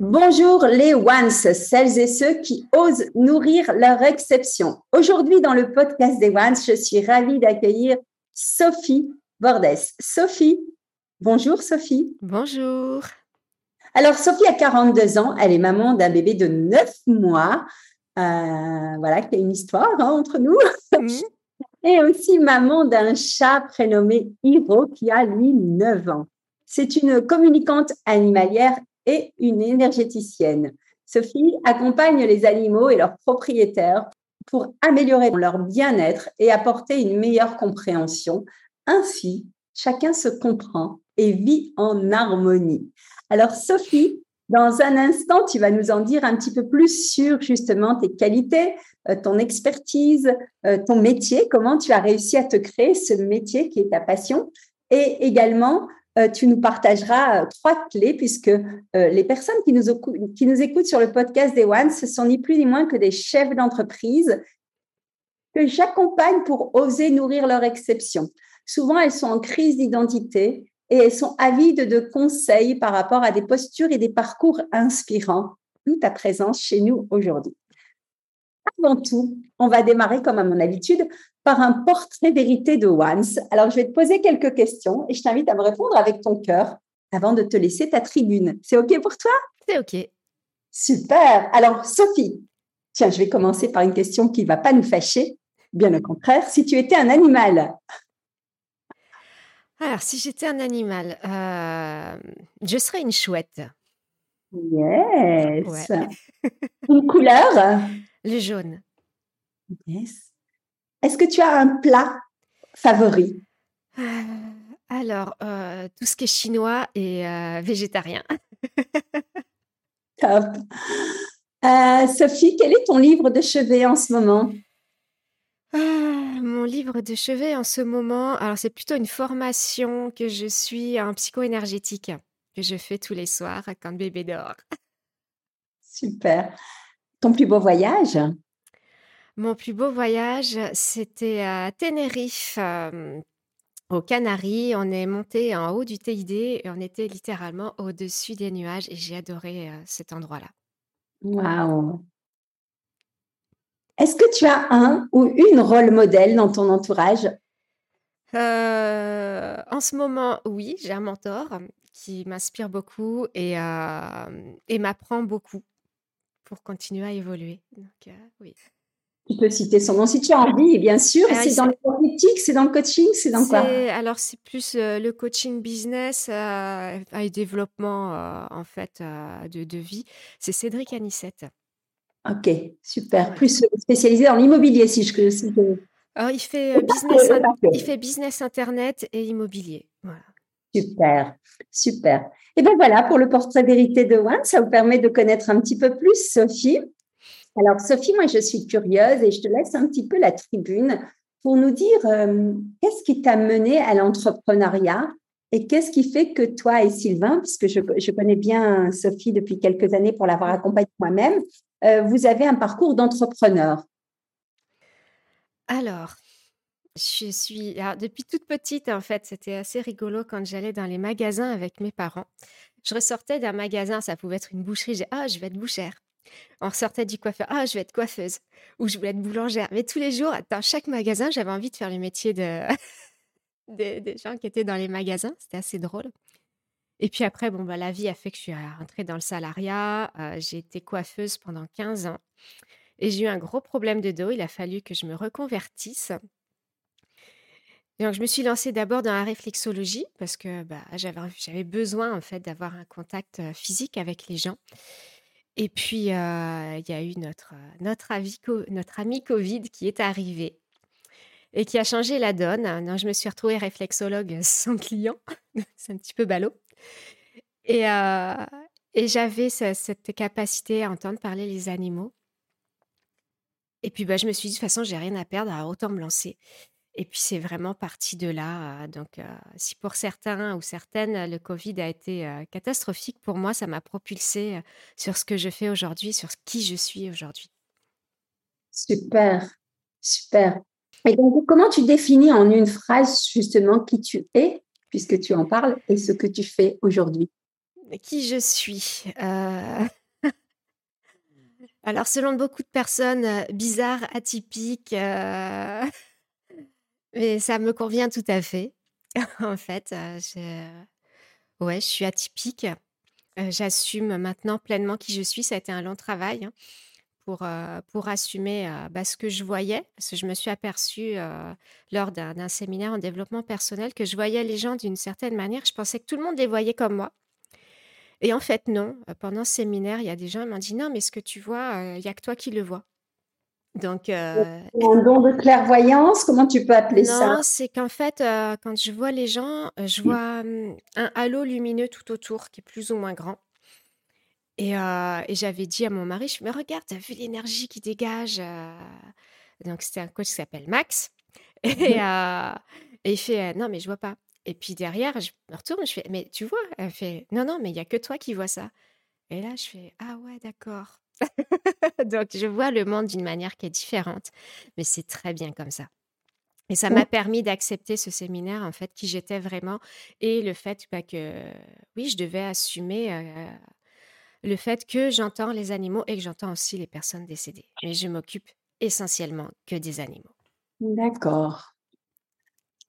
Bonjour les ones, celles et ceux qui osent nourrir leur exception. Aujourd'hui, dans le podcast des ones, je suis ravie d'accueillir Sophie Bordes. Sophie, bonjour Sophie. Bonjour. Alors, Sophie a 42 ans, elle est maman d'un bébé de 9 mois. Euh, voilà, qui a une histoire hein, entre nous. Et aussi maman d'un chat prénommé Hiro qui a lui 9 ans. C'est une communicante animalière et une énergéticienne. Sophie accompagne les animaux et leurs propriétaires pour améliorer leur bien-être et apporter une meilleure compréhension. Ainsi, chacun se comprend et vit en harmonie. Alors, Sophie, dans un instant, tu vas nous en dire un petit peu plus sur justement tes qualités, euh, ton expertise, euh, ton métier, comment tu as réussi à te créer ce métier qui est ta passion? Et également tu nous partageras euh, trois clés puisque euh, les personnes qui nous, écoutent sur le podcast des One, ce sont ni plus ni moins que des chefs d'entreprise que j'accompagne pour oser nourrir leur exception. Souvent, elles sont en crise d'identité et elles sont avides de conseils par rapport à des postures et des parcours inspirants. Tout ta présence chez nous aujourd'hui. Avant tout, on va démarrer comme à mon habitude par un portrait vérité de Once. Alors, je vais te poser quelques questions et je t'invite à me répondre avec ton cœur avant de te laisser ta tribune. C'est OK pour toi? C'est OK. Super. Alors, Sophie, tiens, je vais commencer par une question qui ne va pas nous fâcher. Bien au contraire, si tu étais un animal. Alors, si j'étais un animal, euh, je serais une chouette. Yes. une couleur? Le jaune. Yes. Est-ce que tu as un plat favori? Euh, Alors, euh, tout ce qui est chinois et euh, végétarien. Top. Sophie, quel est ton livre de chevet en ce moment? Ah, mon livre de chevet en ce moment, alors c'est plutôt une formation que je suis en psycho-énergétique que je fais tous les soirs quand bébé dort. Super. Ton plus beau voyage? Mon plus beau voyage, c'était à Tenerife, aux Canaries. On est monté en haut du TID et on était littéralement au-dessus des nuages et j'ai adoré cet endroit-là. Waouh! Est-ce que tu as un ou une rôle modèle dans ton entourage? en ce moment, oui, j'ai un mentor qui m'inspire beaucoup et, et m'apprend beaucoup pour continuer à évoluer. Donc, oui. Tu peux citer son nom si tu as envie, bien sûr. c'est dans le politique, c'est dans le coaching, c'est dans quoi? Alors, c'est plus euh, le coaching business euh, et développement, euh, en fait, de, de, vie. C'est Cédric Anissette. Ok, super. Plus spécialisé dans l'immobilier, si je... Si Alors, il fait, business, il fait business Internet et immobilier. Voilà. Super, super. Et bien voilà, pour le portrait vérité de One, ça vous permet de connaître un petit peu plus Sophie. Alors, Sophie, moi, je suis curieuse et je te laisse un petit peu la tribune pour nous dire euh, qu'est-ce qui t'a mené à l'entrepreneuriat et qu'est-ce qui fait que toi et Sylvain, puisque je, connais bien Sophie depuis quelques années pour l'avoir accompagnée moi-même, euh, vous avez un parcours d'entrepreneur? Alors, je suis depuis toute petite en fait, c'était assez rigolo quand j'allais dans les magasins avec mes parents. Je ressortais d'un magasin, ça pouvait être une boucherie, j'ai ah je vais être bouchère. On ressortait du coiffeur. Ah, je vais être coiffeuse. Ou je voulais être boulangère. Mais tous les jours, dans chaque magasin, j'avais envie de faire le métier de... des, gens qui étaient dans les magasins. C'était assez drôle. Et puis après, bon, bah, la vie a fait que je suis rentrée dans le salariat. Euh, j'ai été coiffeuse pendant 15 ans. Et j'ai eu un gros problème de dos. Il a fallu que je me reconvertisse. Donc, je me suis lancée d'abord dans la réflexologie parce que bah, j'avais, j'avais besoin en fait d'avoir un contact physique avec les gens. Et puis, il y a eu notre, notre ami Covid qui est arrivé et qui a changé la donne. Non, je me suis retrouvée réflexologue sans client. C'est un petit peu ballot. Et, et j'avais cette capacité à entendre parler les animaux. Et puis, bah, je me suis dit, de toute façon, j'ai rien à perdre, autant me lancer. Et puis, c'est vraiment parti de là. Donc, si pour certains ou certaines, le Covid a été catastrophique, pour moi, ça m'a propulsé sur ce que je fais aujourd'hui, sur qui je suis aujourd'hui. Super, super. Et donc, comment tu définis en une phrase justement qui tu es, puisque tu en parles, et ce que tu fais aujourd'hui? Qui je suis Alors, selon beaucoup de personnes, bizarre, atypique, mais ça me convient tout à fait. en fait, je... ouais, je suis atypique. J'assume maintenant pleinement qui je suis. Ça a été un long travail. Hein pour, pour assumer bah, ce que je voyais, parce je me suis aperçue lors d'un séminaire en développement personnel que je voyais les gens d'une certaine manière. Je pensais que tout le monde les voyait comme moi. Et en fait, non. Pendant ce séminaire, il y a des gens qui m'ont dit non, mais ce que tu vois, il n'y a que toi qui le vois. Donc, un don de clairvoyance, comment tu peux appeler ça? Non, c'est qu'en fait, quand je vois les gens, je mmh. vois mmh, un halo lumineux tout autour qui est plus ou moins grand. Et, j'avais dit à mon mari, je me regarde, t'as vu l'énergie qui dégage Donc c'était un coach qui s'appelle Max. Et, et, il fait, non mais je vois pas. Et puis derrière, je me retourne, je fais, mais tu vois? Elle fait, non, non, mais il y a que toi qui vois ça. Et là, je fais, ah ouais, d'accord. Donc je vois le monde d'une manière qui est différente, mais c'est très bien comme ça. Et ça m'a permis d'accepter ce séminaire, en fait, qui j'étais vraiment, et le fait bah, que, oui, je devais assumer le fait que j'entends les animaux et que j'entends aussi les personnes décédées. Mais je m'occupe essentiellement que des animaux. D'accord.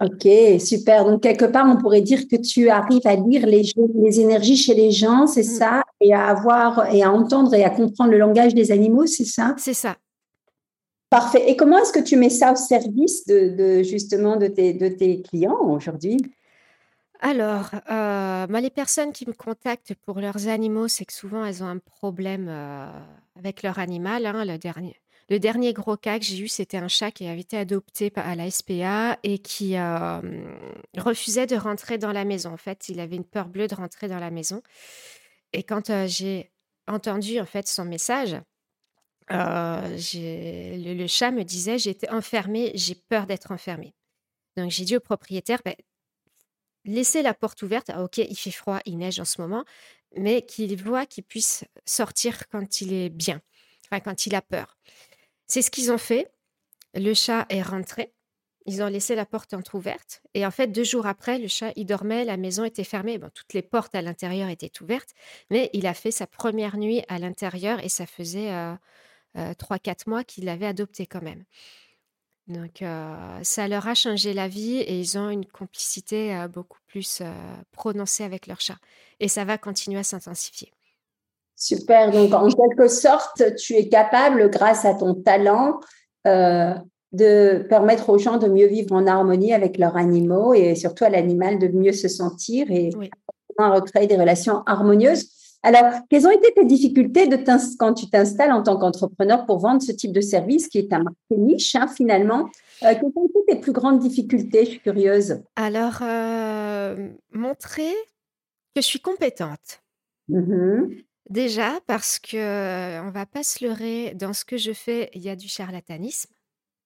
Ok, super. Donc, quelque part, on pourrait dire que tu arrives à lire les, les énergies chez les gens, c'est mmh. ça, et à avoir, et à entendre et à comprendre le langage des animaux, c'est ça? C'est ça. Parfait. Et comment est-ce que tu mets ça au service de, justement de tes, de tes clients aujourd'hui? Alors, euh, les personnes qui me contactent pour leurs animaux, c'est que souvent elles ont un problème euh, avec leur animal. Hein. Le dernier, le dernier gros cas que j'ai eu, c'était un chat qui avait été adopté à la SPA et qui euh, refusait de rentrer dans la maison. En fait, il avait une peur bleue de rentrer dans la maison. Et quand j'ai entendu en fait son message, le, chat me disait j'ai été enfermé, j'ai peur d'être enfermé. Donc j'ai dit au propriétaire, «Ben, laisser la porte ouverte. Ah, ok, il fait froid, il neige en ce moment, mais qu'il voit qu'il puisse sortir quand il est bien, quand il a peur. C'est ce qu'ils ont fait. Le chat est rentré. Ils ont laissé la porte entrouverte. Et en fait, deux jours après, le chat, il dormait, la maison était fermée. Bon, toutes les portes à l'intérieur étaient ouvertes. Mais il a fait sa première nuit à l'intérieur et ça faisait euh, euh, trois, quatre mois qu'il l'avait adopté quand même. Donc, ça leur a changé la vie et ils ont une complicité beaucoup plus prononcée avec leur chat. Et ça va continuer à s'intensifier. Super. Donc, en quelque sorte, tu es capable, grâce à ton talent, de permettre aux gens de mieux vivre en harmonie avec leurs animaux et surtout à l'animal de mieux se sentir et oui. recréer des relations harmonieuses. Alors, quelles ont été tes difficultés de quand tu t'installes en tant qu'entrepreneur pour vendre ce type de service qui est un marché niche hein, finalement? Euh, Quelles ont été tes plus grandes difficultés? Je suis curieuse. Alors, euh, montrer que je suis compétente. Mm-hmm. Déjà parce que euh, on va pas se leurrer dans ce que je fais, il y a du charlatanisme.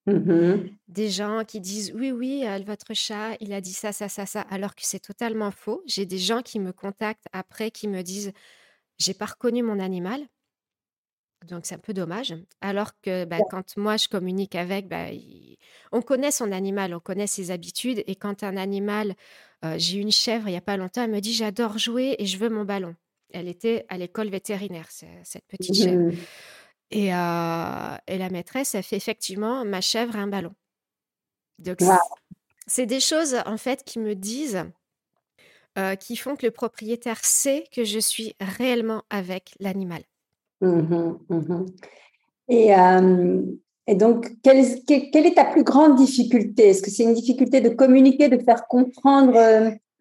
Mm-hmm. Des gens qui disent oui, oui, votre chat, il a dit ça, ça, ça, ça, alors que c'est totalement faux. J'ai des gens qui me contactent après qui me disent j'ai pas reconnu mon animal. Donc c'est un peu dommage. Alors que bah, quand moi je communique avec, bah, on connaît son animal, on connaît ses habitudes. Et quand un animal, euh, j'ai une chèvre il n'y a pas longtemps, elle me dit j'adore jouer et je veux mon ballon. Elle était à l'école vétérinaire, cette petite chèvre. Et, euh, et, la maîtresse, elle fait effectivement ma chèvre un ballon. Donc c'est des choses en fait qui me disent euh, qui font que le propriétaire sait que je suis réellement avec l'animal. Mmh mmh Et, euh, et donc, quelle, est ta plus grande difficulté? Est-ce que c'est une difficulté de communiquer, de faire comprendre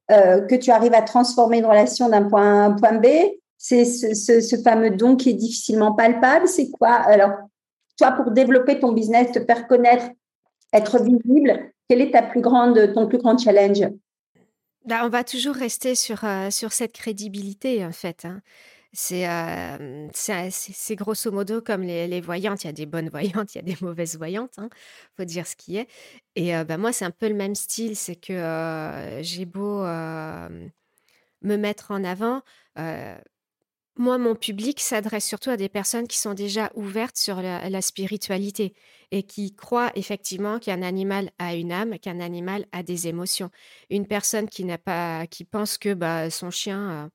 que tu arrives à transformer une relation d'un point A à un point B? C'est ce, fameux don qui est difficilement palpable C'est quoi? Alors, toi, pour développer ton business, te faire connaître, être visible, quel est ta plus grande, ton plus grand challenge? Bah, on va toujours rester sur, euh, sur cette crédibilité, en fait. Hein. Euh, c'est, c'est, grosso modo comme les, les, voyantes. Il y a des bonnes voyantes, il y a des mauvaises voyantes. Il hein, faut dire ce qui est. Et euh, bah, moi, c'est un peu le même style. C'est que j'ai beau me mettre en avant. Moi, mon public s'adresse surtout à des personnes qui sont déjà ouvertes sur la spiritualité et qui croit effectivement qu'un animal a une âme, qu'un animal a des émotions. Une personne qui n'a pas, qui pense que bah, son chien, euh,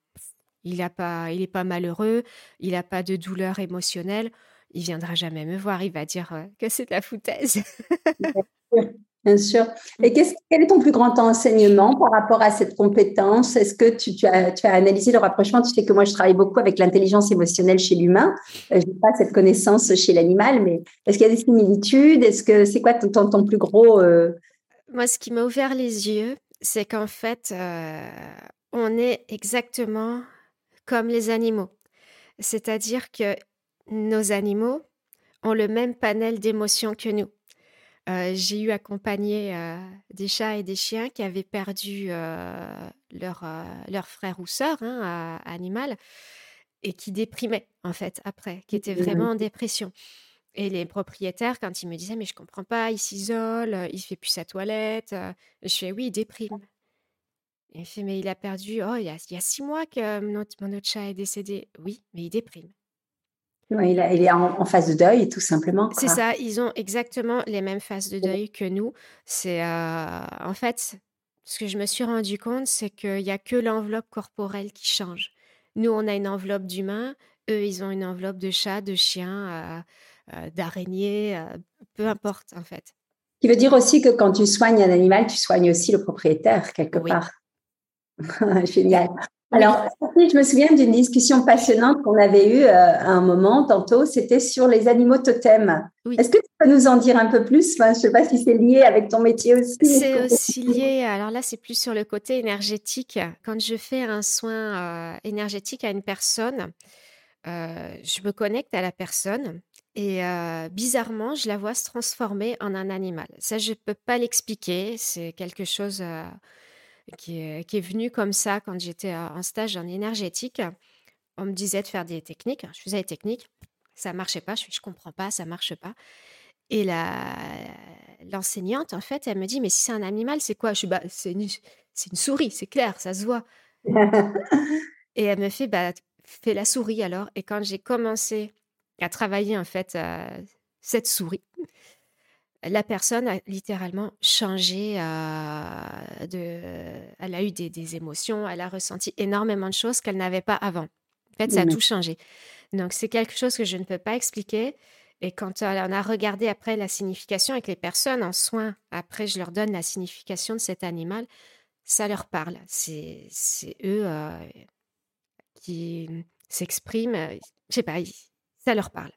il a pas, il est pas malheureux, il n'a pas de douleur émotionnelle, il viendra jamais me voir. Il va dire euh, que c'est de la foutaise. Bien sûr. Et quel est ton plus grand enseignement par rapport à cette compétence? Est-ce que tu, as, analysé le rapprochement? Tu sais que moi, je travaille beaucoup avec l'intelligence émotionnelle chez l'humain. Euh, je n'ai pas cette connaissance chez l'animal, mais est-ce qu'il y a des similitudes? Est-ce que c'est quoi ton, ton, plus gros euh? Moi, ce qui m'a ouvert les yeux, c'est qu'en fait, euh, on est exactement comme les animaux. C'est-à-dire que nos animaux ont le même panel d'émotions que nous. Euh, j'ai eu accompagné euh, des chats et des chiens qui avaient perdu euh, leur, leur frère ou sœur hein, animal et qui déprimaient en fait après, qui étaient vraiment en dépression. Et les propriétaires, quand ils me disaient mais je comprends pas, il s'isole, il fait plus sa toilette, je fais oui, il déprime. il fait mais il a perdu, oh il y a, il y a six mois que notre, mon autre chat est décédé. Oui, mais il déprime il, est en, phase de deuil, tout simplement. C'est ça, ils ont exactement les mêmes phases de deuil que nous. C'est euh, en fait ce que je me suis rendu compte, c'est qu'il n'y a que l'enveloppe corporelle qui change. Nous, on a une enveloppe d'humain, eux, ils ont une enveloppe de chat, de chien, euh, euh, d'araignée, peu importe en fait. Qui veut dire aussi que quand tu soignes un animal, tu soignes aussi le propriétaire quelque part. Génial. Alors, je me souviens d'une discussion passionnante qu'on avait eue euh, à un moment, tantôt, c'était sur les animaux totems. Est-ce que tu peux nous en dire un peu plus? Je ne sais pas si c'est lié avec ton métier aussi. C'est aussi lié, alors là, c'est plus sur le côté énergétique. Quand je fais un soin euh, énergétique à une personne, euh, je me connecte à la personne et bizarrement, je la vois se transformer en un animal. Ça, je ne peux pas l'expliquer, c'est quelque chose qui est, venu comme ça quand j'étais en stage en énergétique. On me disait de faire des techniques. Je faisais des techniques. Ça marchait pas. Je ne comprends pas, ça marche pas. Et l'enseignante, en fait, elle me dit, mais si c'est un animal, c'est quoi? Je suis, bah, c'est une, une, souris, c'est clair, ça se voit. et elle me fait, bah, fais la souris alors. Et quand j'ai commencé à travailler, en fait, euh, cette souris, la personne a littéralement changé. Euh, de, elle a eu des, émotions, elle a ressenti énormément de choses qu'elle n'avait pas avant. En fait, ça a tout changé. Donc, c'est quelque chose que je ne peux pas expliquer. Et quand on a regardé après la signification avec les personnes en soins, après, je leur donne la signification de cet animal, ça leur parle. C'est eux euh, qui s'expriment. Je sais pas, ça leur parle.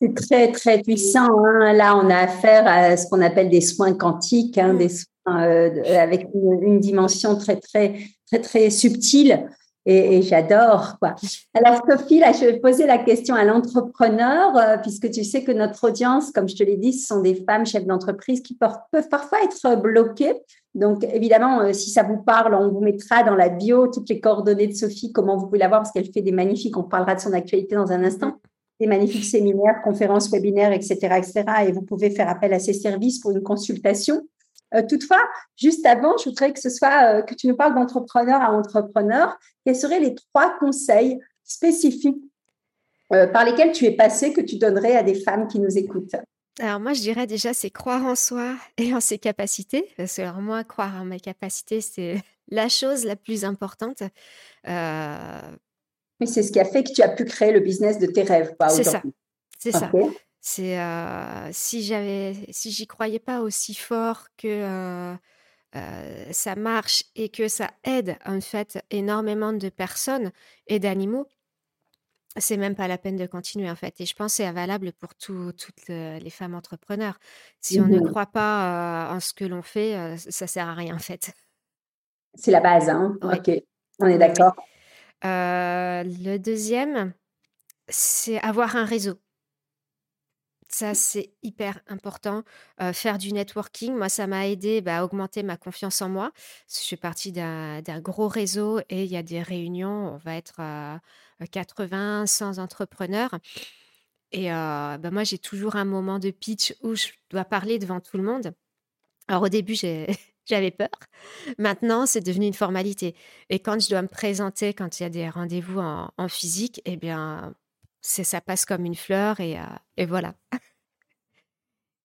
C'est très, très puissant. Hein. Là, on a affaire à ce qu'on appelle des soins quantiques, hein, des soins euh, avec une, dimension très, très, très, très subtile. Et, j'adore. Quoi. Alors, Sophie, là, je vais poser la question à l'entrepreneur, euh, puisque tu sais que notre audience, comme je te l'ai dit, ce sont des femmes chefs d'entreprise qui peuvent, parfois être bloquées. Donc, évidemment, euh, si ça vous parle, on vous mettra dans la bio toutes les coordonnées de Sophie, comment vous pouvez la voir, parce qu'elle fait des magnifiques. On parlera de son actualité dans un instant des magnifiques séminaires, conférences, webinaires, etc., etc. Et vous pouvez faire appel à ces services pour une consultation. Euh, toutefois, juste avant, je voudrais que ce soit euh, que tu nous parles d'entrepreneur à entrepreneur. Quels seraient les trois conseils spécifiques euh, par lesquels tu es passé que tu donnerais à des femmes qui nous écoutent? Alors moi, je dirais déjà, c'est croire en soi et en ses capacités. Parce que alors moi, croire en mes capacités, c'est la chose la plus importante. Mais c'est ce qui a fait que tu as pu créer le business de tes rêves. C'est ça. C'est ça. C'est euh, si j'avais, si j'y croyais pas aussi fort que euh, euh, ça marche et que ça aide en fait énormément de personnes et d'animaux, c'est même pas la peine de continuer en fait. Et je pense que c'est valable pour toutes les femmes entrepreneurs. Si on ne croit pas en ce que l'on fait, ça sert à rien en fait. C'est la base, hein. Ok, on est oui. D'accord. le deuxième, c'est avoir un réseau. Ça, c'est hyper important. faire du networking, moi, ça m'a aidé bah, à augmenter ma confiance en moi. Je suis partie d'un gros réseau et il y a des réunions, on va être 80, 100 entrepreneurs. Et bah, moi, j'ai toujours un moment de pitch où je dois parler devant tout le monde. Alors au début, j'avais peur. Maintenant, c'est devenu une formalité. Et quand je dois me présenter, quand il y a des rendez-vous en, physique, eh bien, ça passe comme une fleur et, et voilà.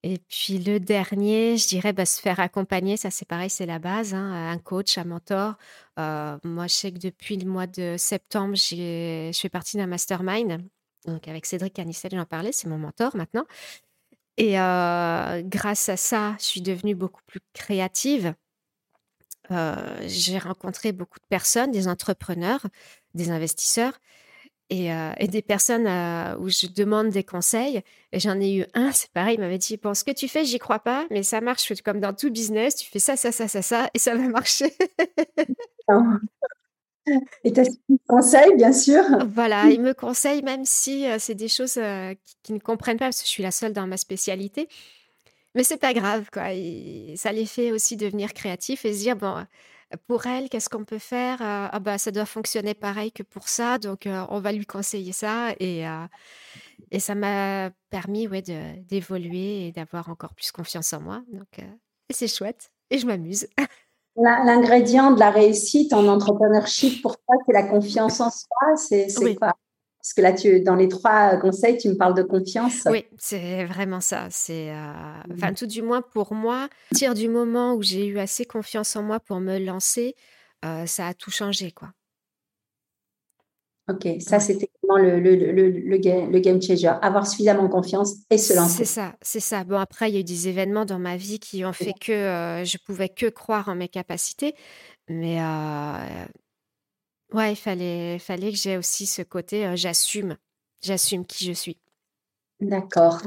Et puis le dernier, je dirais bah, se faire accompagner, ça c'est pareil, c'est la base, hein, un coach, un mentor. moi, je sais que depuis le mois de septembre, je fais partie d'un mastermind. Donc avec Cédric Canistel, j'en parlais, c'est mon mentor maintenant. Et grâce à ça, je suis devenue beaucoup plus créative. J'ai rencontré beaucoup de personnes, des entrepreneurs, des investisseurs et, des personnes où je demande des conseils. Et j'en ai eu un, c'est pareil, il m'avait dit Bon, ce que tu fais, j'y crois pas, mais ça marche comme dans tout business. Tu fais ça, ça, ça, ça, ça, et ça va marcher. Et tu as conseil, bien sûr. Voilà, il me conseille, même si c'est des choses qu'ils ne comprennent pas, parce que je suis la seule dans ma spécialité. Mais c'est pas grave, quoi. ça les fait aussi devenir créatifs et se dire Bon, pour elle, qu'est-ce qu'on peut faire Ah bah ça doit fonctionner pareil que pour ça, donc on va lui conseiller ça et et ça m'a permis ouais d'évoluer et d'avoir encore plus confiance en moi. Donc c'est chouette et je m'amuse. L'ingrédient de la réussite en entrepreneurship pour toi, c'est la confiance en soi. C'est quoi? Parce que là, tu, dans les trois conseils, tu me parles de confiance. Oui, c'est vraiment ça. C'est, euh, enfin, tout du moins pour moi, à partir du moment où j'ai eu assez confiance en moi pour me lancer, euh, ça a tout changé, quoi. Ok, ça c'était vraiment le, le, le, le, game changer. Avoir suffisamment confiance et se lancer. C'est ça, c'est ça. Bon, après, il y a eu des événements dans ma vie qui ont fait que euh, je pouvais que croire en mes capacités. Mais Ouais, il fallait, fallait que j'ai aussi ce côté, j'assume, j'assume qui je suis. D'accord.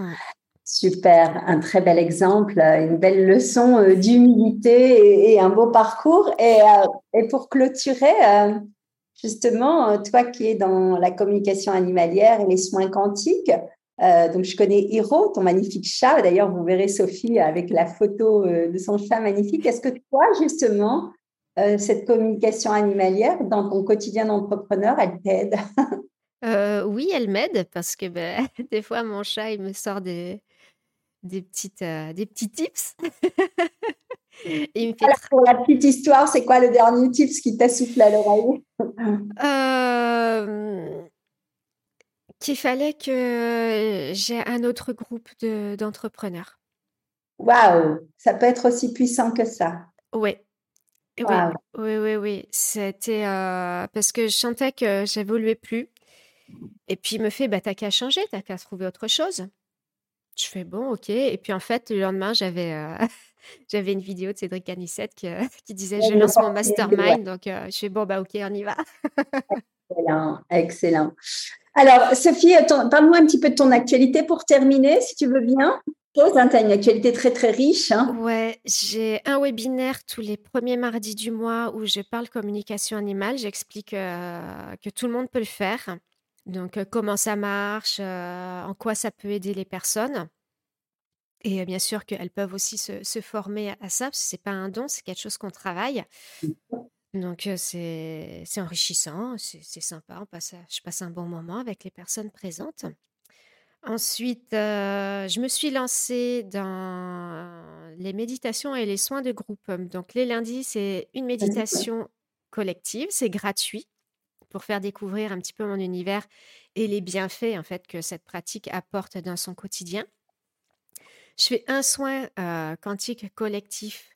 Super, un très bel exemple, une belle leçon d'humilité et, un beau parcours. Et, et pour clôturer, justement, toi qui es dans la communication animalière et les soins quantiques, donc je connais Hiro, ton magnifique chat. D'ailleurs, vous verrez Sophie avec la photo de son chat magnifique. Est-ce que toi, justement, euh, cette communication animalière dans ton quotidien d'entrepreneur, elle t'aide? Euh, Oui, elle m'aide parce que ben, des fois, mon chat, il me sort des, des, petites, euh, des petits tips. il Alors, pour la petite histoire, c'est quoi le dernier tips qui t'a soufflé à l'oreille? Qu'il fallait que j'ai un autre groupe d'entrepreneurs. Waouh, ça peut être aussi puissant que ça. Oui, oui, oui, oui, oui. C'était parce que je sentais que j'évoluais plus. Et puis il me fait, bah, t'as qu'à changer, t'as qu'à trouver autre chose. Je fais bon, ok. Et puis en fait, le lendemain, j'avais j'avais une vidéo de Cédric Canissette qui, qui disait je lance mon mastermind. Donc je fais bon, bah ok, on y va. excellent, excellent. Alors, Sophie, parle-moi un petit peu de ton actualité pour terminer, si tu veux bien. Hein, tu as une actualité très très riche. Hein. Ouais, j'ai un webinaire tous les premiers mardis du mois où je parle communication animale. J'explique euh, que tout le monde peut le faire. Donc, comment ça marche, en quoi ça peut aider les personnes. Et bien sûr qu'elles peuvent aussi se, former à ça, parce que ce n'est pas un don, c'est quelque chose qu'on travaille. Donc, c'est enrichissant, c'est sympa. On passe, je passe un bon moment avec les personnes présentes. Ensuite, je me suis lancée dans les méditations et les soins de groupe. Donc, les lundis, c'est une méditation collective, c'est gratuit pour faire découvrir un petit peu mon univers et les bienfaits en fait que cette pratique apporte dans son quotidien. Je fais un soin quantique collectif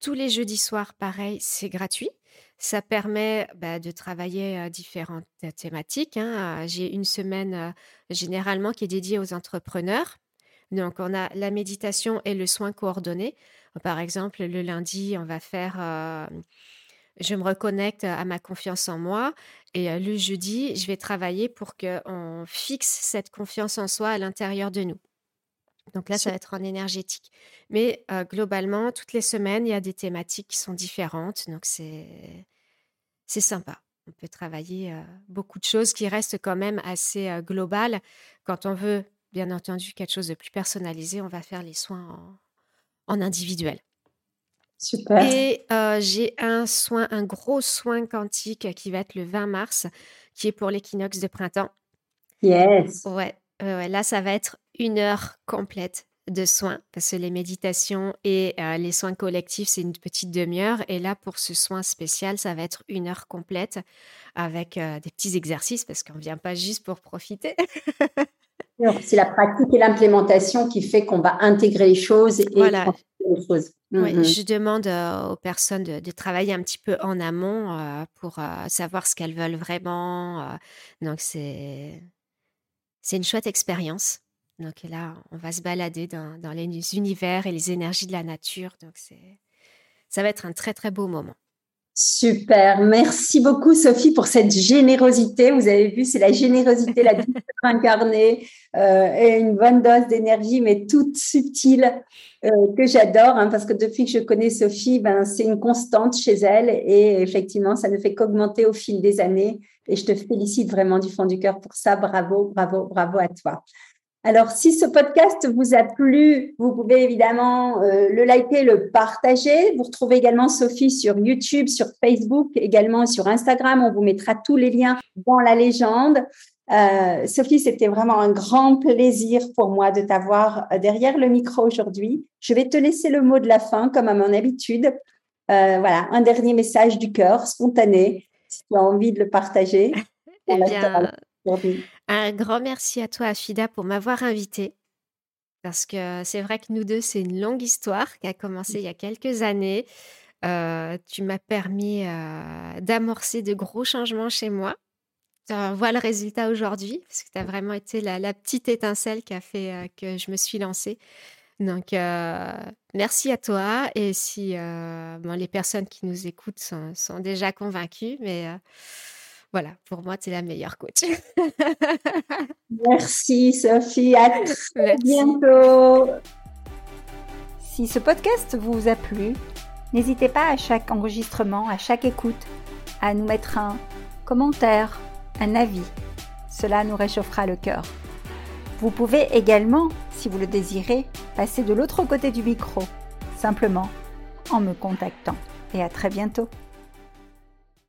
tous les jeudis soirs, pareil, c'est gratuit. Ça permet bah, de travailler différentes thématiques. Hein. J'ai une semaine généralement qui est dédiée aux entrepreneurs. Donc, on a la méditation et le soin coordonné. Par exemple, le lundi, on va faire je me reconnecte à ma confiance en moi. Et le jeudi, je vais travailler pour qu'on fixe cette confiance en soi à l'intérieur de nous. Donc là, ça va être en énergétique. Mais globalement, toutes les semaines, il y a des thématiques qui sont différentes. Donc c'est sympa. On peut travailler beaucoup de choses qui restent quand même assez globales. Quand on veut, bien entendu, quelque chose de plus personnalisé, on va faire les soins en individuel. Super. Et j'ai un soin, un gros soin quantique qui va être le 20 mars, qui est pour l'équinoxe de printemps. Yes. Ouais, là, ça va être une heure complète de soins, parce que les méditations et les soins collectifs, c'est une petite demi-heure. Et là, pour ce soin spécial, ça va être une heure complète avec des petits exercices, parce qu'on ne vient pas juste pour profiter. c'est la pratique et l'implémentation qui fait qu'on va intégrer les choses et voilà. Mm-hmm. je demande aux personnes de, travailler un petit peu en amont pour savoir ce qu'elles veulent vraiment. donc, c'est c'est une chouette expérience. Donc là, on va se balader dans, les univers et les énergies de la nature. Donc ça va être un très très beau moment. Super, merci beaucoup Sophie pour cette générosité. Vous avez vu, c'est la générosité, la douceur incarnée euh, et une bonne dose d'énergie, mais toute subtile euh, que j'adore, hein, parce que depuis que je connais Sophie, ben, c'est une constante chez elle et effectivement, ça ne fait qu'augmenter au fil des années. Et je te félicite vraiment du fond du cœur pour ça. Bravo, bravo, bravo à toi. Alors, si ce podcast vous a plu, vous pouvez évidemment euh, le liker, le partager. Vous retrouvez également Sophie sur YouTube, sur Facebook, également sur Instagram. On vous mettra tous les liens dans la légende. Euh, Sophie, c'était vraiment un grand plaisir pour moi de t'avoir euh, derrière le micro aujourd'hui. Je vais te laisser le mot de la fin, comme à mon habitude. voilà, un dernier message du cœur, spontané, si tu as envie de le partager. Eh bien, un grand merci à toi, Afida, pour m'avoir invitée. Parce que c'est vrai que nous deux, c'est une longue histoire qui a commencé il y a quelques années. Euh, tu m'as permis euh, d'amorcer de gros changements chez moi. Tu vois le résultat aujourd'hui, parce que tu as vraiment été la, petite étincelle qui a fait euh, que je me suis lancée. Donc, merci à toi. Et si bon, les personnes qui nous écoutent sont, sont déjà convaincues, mais voilà, pour moi, tu es la meilleure coach. Merci Sophie, à bientôt. Si ce podcast vous a plu, n'hésitez pas à chaque enregistrement, à chaque écoute, à nous mettre un commentaire, un avis. Cela nous réchauffera le cœur. Vous pouvez également, si vous le désirez, passer de l'autre côté du micro, simplement en me contactant. Et à très bientôt.